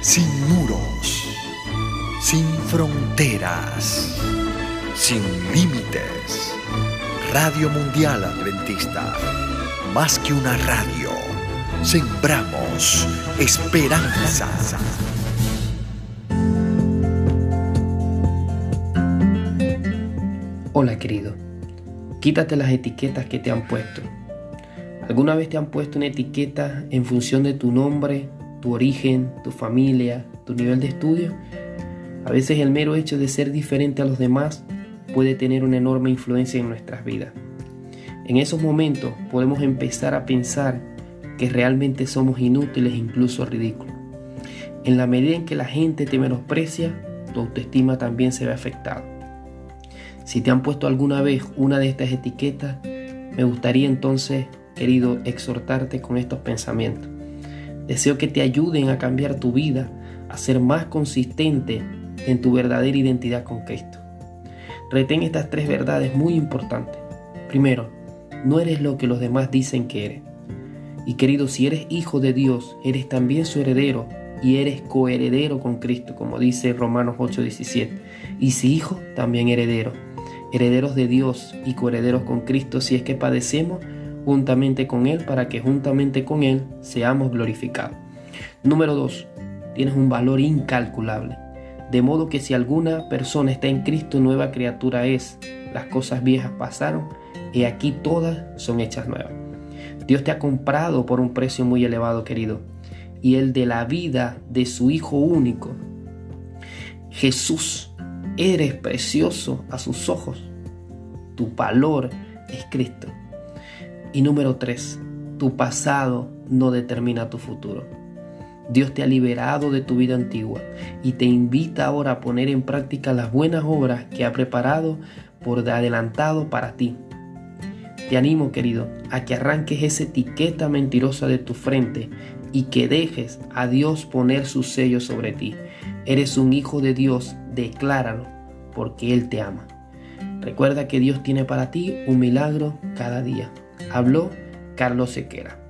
sin muros, sin fronteras, sin límites. Radio Mundial Adventista, más que una radio, sembramos esperanza. Hola querido, quítate las etiquetas que te han puesto. ¿Alguna vez te han puesto una etiqueta en función de tu nombre, tu origen, tu familia, tu nivel de estudio? A veces el mero hecho de ser diferente a los demás puede tener una enorme influencia en nuestras vidas. En esos momentos podemos empezar a pensar que realmente somos inútiles incluso ridículos. En la medida en que la gente te menosprecia, tu autoestima también se ve afectada. Si te han puesto alguna vez una de estas etiquetas, me gustaría entonces, querido, exhortarte con estos pensamientos. Deseo que te ayuden a cambiar tu vida, a ser más consistente en tu verdadera identidad con Cristo. Retén estas tres verdades muy importantes. Primero, no eres lo que los demás dicen que eres. Y querido, si eres hijo de Dios, eres también su heredero y eres coheredero con Cristo, como dice Romanos 8:17. Y si hijo, también heredero. Herederos de Dios y coherederos con Cristo si es que padecemos juntamente con Él para que juntamente con Él seamos glorificados. Número 2. Tienes un valor incalculable. De modo que si alguna persona está en Cristo, nueva criatura es. Las cosas viejas pasaron y aquí todas son hechas nuevas. Dios te ha comprado por un precio muy elevado, querido, y el de la vida de su Hijo único. Jesús, eres precioso a sus ojos. Tu valor es Cristo. Y número tres, tu pasado no determina tu futuro. Dios te ha liberado de tu vida antigua y te invita ahora a poner en práctica las buenas obras que ha preparado por adelantado para ti. Te animo, querido, a que arranques esa etiqueta mentirosa de tu frente y que dejes a Dios poner su sello sobre ti. Eres un hijo de Dios, decláralo, porque Él te ama. Recuerda que Dios tiene para ti un milagro cada día. Habló Carlos Sequera.